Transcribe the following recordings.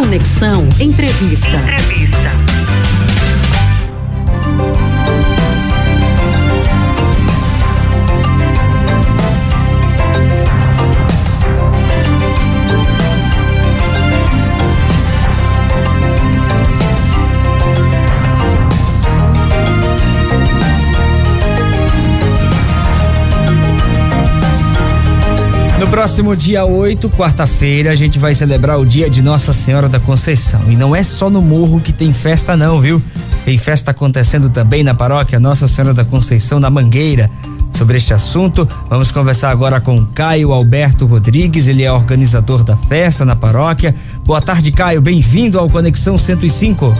Conexão Entrevista. Entrevista. Próximo dia 8, quarta-feira, a gente vai celebrar o dia de Nossa Senhora da Conceição. E não é só no morro que tem festa, não, viu? Tem festa acontecendo também na paróquia Nossa Senhora da Conceição, na Mangueira. Sobre este assunto, vamos conversar agora com Caio Alberto Rodrigues, ele é organizador da festa na paróquia. Boa tarde, Caio, bem-vindo ao Conexão 105.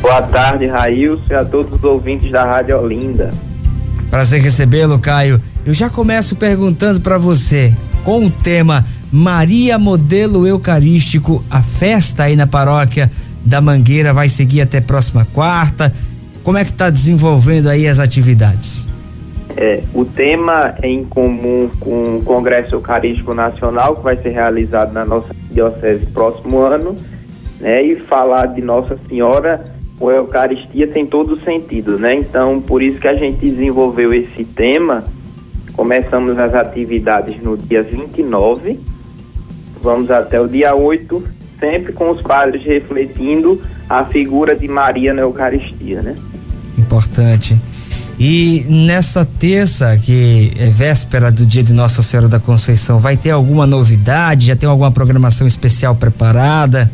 Boa tarde, Railson, e a todos os ouvintes da Rádio Olinda. Prazer recebê-lo, Caio. Eu já começo perguntando para você, com o tema Maria Modelo Eucarístico. A festa aí na paróquia da Mangueira vai seguir até próxima quarta. Como é que está desenvolvendo aí as atividades? É, o tema é em comum com o Congresso Eucarístico Nacional, que vai ser realizado na nossa diocese próximo ano, né? E falar de Nossa Senhora a Eucaristia tem todo sentido, né? Então, por isso que a gente desenvolveu esse tema Começamos as atividades no dia 29, vamos até o dia 8, sempre com os padres refletindo a figura de Maria na Eucaristia, né? Importante. E nessa terça, que é véspera do dia de Nossa Senhora da Conceição, vai ter alguma novidade? Já tem alguma programação especial preparada?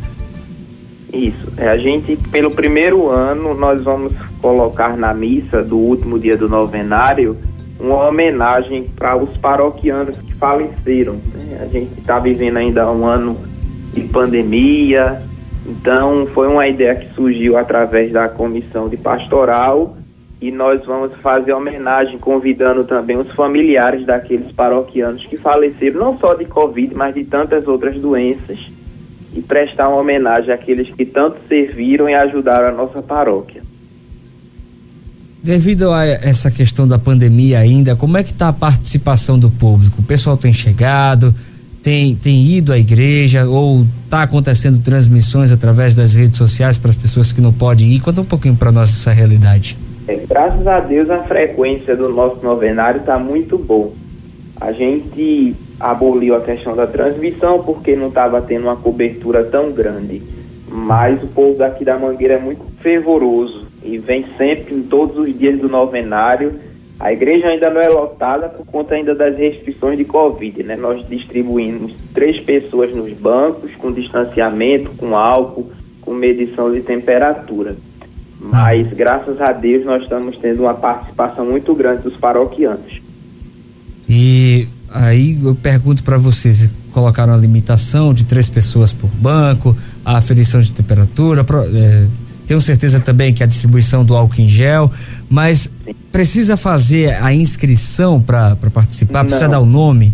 Isso. É, a gente, pelo primeiro ano, nós vamos colocar na missa do último dia do novenário uma homenagem para os paroquianos que faleceram. Né? A gente está vivendo ainda um ano de pandemia, então foi uma ideia que surgiu através da comissão de pastoral e nós vamos fazer homenagem convidando também os familiares daqueles paroquianos que faleceram não só de Covid, mas de tantas outras doenças e prestar uma homenagem àqueles que tanto serviram e ajudaram a nossa paróquia. Devido a essa questão da pandemia ainda, como é que está a participação do público? O pessoal tem chegado, tem, tem ido à igreja ou está acontecendo transmissões através das redes sociais para as pessoas que não podem ir? Conta um pouquinho para nós essa realidade. É, graças a Deus a frequência do nosso novenário está muito boa. A gente aboliu a questão da transmissão porque não estava tendo uma cobertura tão grande. Mas o povo daqui da Mangueira é muito fervoroso e vem sempre em todos os dias do novenário. A igreja ainda não é lotada por conta ainda das restrições de Covid, né? Nós distribuímos três pessoas nos bancos, com distanciamento, com álcool, com medição de temperatura. Mas, graças a Deus, nós estamos tendo uma participação muito grande dos paroquianos. E aí eu pergunto para vocês, colocaram a limitação de três pessoas por banco, a aferição de temperatura, é, tenho certeza também que a distribuição do álcool em gel, mas precisa fazer a inscrição para participar? Precisa não. dar o nome?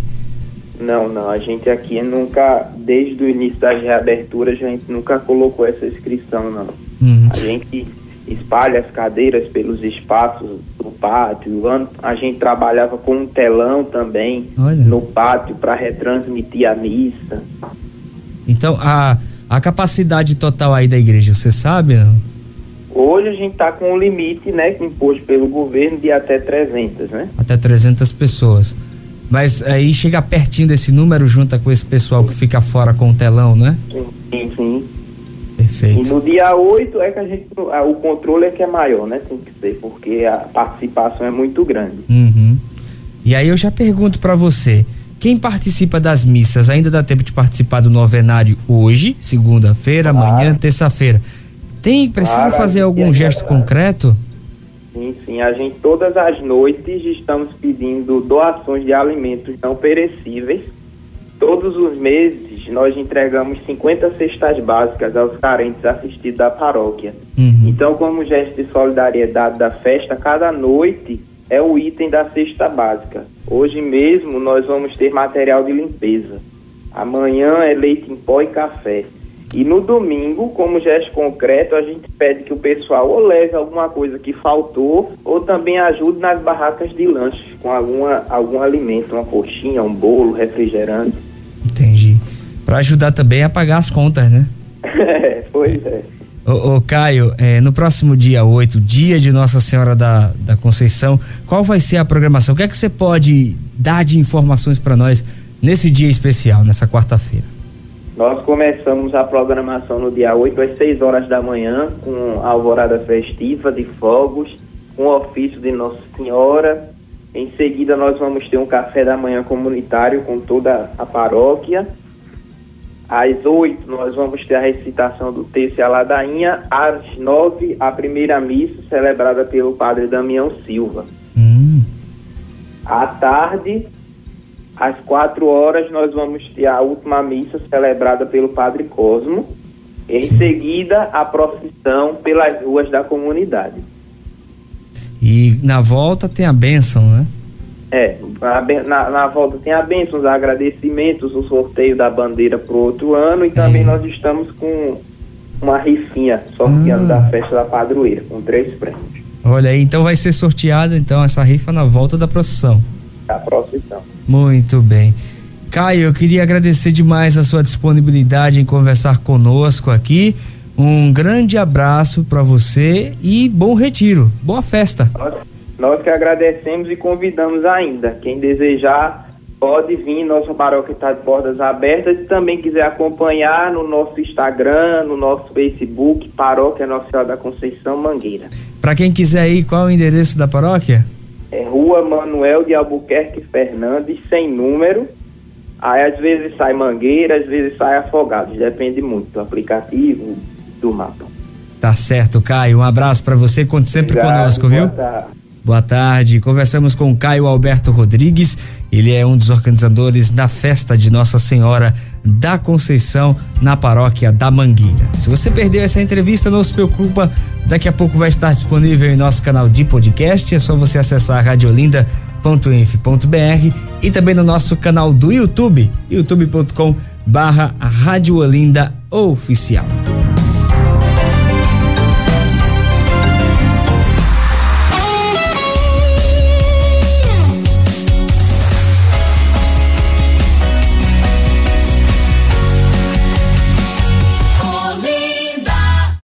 Não, não. A gente aqui nunca, desde o início das reaberturas, a gente nunca colocou essa inscrição, não. Uhum. A gente espalha as cadeiras pelos espaços do pátio. A gente trabalhava com um telão também Olha. no pátio para retransmitir a missa. Então, a a capacidade total aí da igreja, você sabe? Não? Hoje a gente está com um limite, né, imposto pelo governo de até 300, né? Até 300 pessoas. Mas aí chega pertinho desse número, junta com esse pessoal que fica fora com o telão, né? Sim, sim. Perfeito. E no dia 8 é que a gente. O controle é que é maior, né? Tem que ser, porque a participação é muito grande. Uhum. E aí eu já pergunto para você. Quem participa das missas ainda dá tempo de participar do novenário hoje, segunda-feira, claro. amanhã, terça-feira. Tem precisa claro, fazer algum gesto concreto? Sim, sim. A gente todas as noites estamos pedindo doações de alimentos não perecíveis. Todos os meses nós entregamos 50 cestas básicas aos carentes assistidos da paróquia. Uhum. Então, como gesto de solidariedade da festa, cada noite é o item da cesta básica. Hoje mesmo nós vamos ter material de limpeza. Amanhã é leite em pó e café. E no domingo, como gesto concreto, a gente pede que o pessoal ou leve alguma coisa que faltou ou também ajude nas barracas de lanche com alguma, algum alimento, uma coxinha, um bolo, refrigerante. Entendi. Para ajudar também a pagar as contas, né? É, pois é. Ô, ô Caio, é, no próximo dia 8, dia de Nossa Senhora da, da Conceição, qual vai ser a programação? O que é que você pode dar de informações para nós nesse dia especial, nessa quarta-feira? Nós começamos a programação no dia 8 às 6 horas da manhã, com alvorada festiva de fogos, com o ofício de Nossa Senhora. Em seguida, nós vamos ter um café da manhã comunitário com toda a paróquia às oito, nós vamos ter a recitação do texto e a ladainha. Às nove, a primeira missa, celebrada pelo padre Damião Silva. Hum. À tarde, às quatro horas, nós vamos ter a última missa, celebrada pelo padre Cosmo. Em Sim. seguida, a procissão pelas ruas da comunidade. E na volta tem a bênção, né? É, na, na, volta tem a bênção, os agradecimentos, o sorteio da bandeira para outro ano e também é. nós estamos com uma rifinha sorteando ah. da festa da padroeira, com três prêmios. Olha aí, então vai ser sorteada então essa rifa na volta da procissão. Da procissão. Muito bem. Caio, eu queria agradecer demais a sua disponibilidade em conversar conosco aqui. Um grande abraço para você e bom retiro. Boa festa. Nossa. Nós que agradecemos e convidamos ainda. Quem desejar pode vir, nossa paróquia está de portas abertas. E também quiser acompanhar no nosso Instagram, no nosso Facebook, Paróquia Nossa Senhora da Conceição Mangueira. Para quem quiser ir, qual é o endereço da paróquia? É Rua Manuel de Albuquerque Fernandes, sem número. Aí às vezes sai Mangueira, às vezes sai Afogados, depende muito do aplicativo, do mapa. Tá certo, Caio. Um abraço para você, conte sempre Obrigado, conosco, viu? Tarde. Boa tarde. Conversamos com Caio Alberto Rodrigues. Ele é um dos organizadores da festa de Nossa Senhora da Conceição na paróquia da Mangueira. Se você perdeu essa entrevista, não se preocupa. Daqui a pouco vai estar disponível em nosso canal de podcast. É só você acessar radiolinda.inf.br e também no nosso canal do YouTube, youtube.com barra Rádio Olinda Oficial.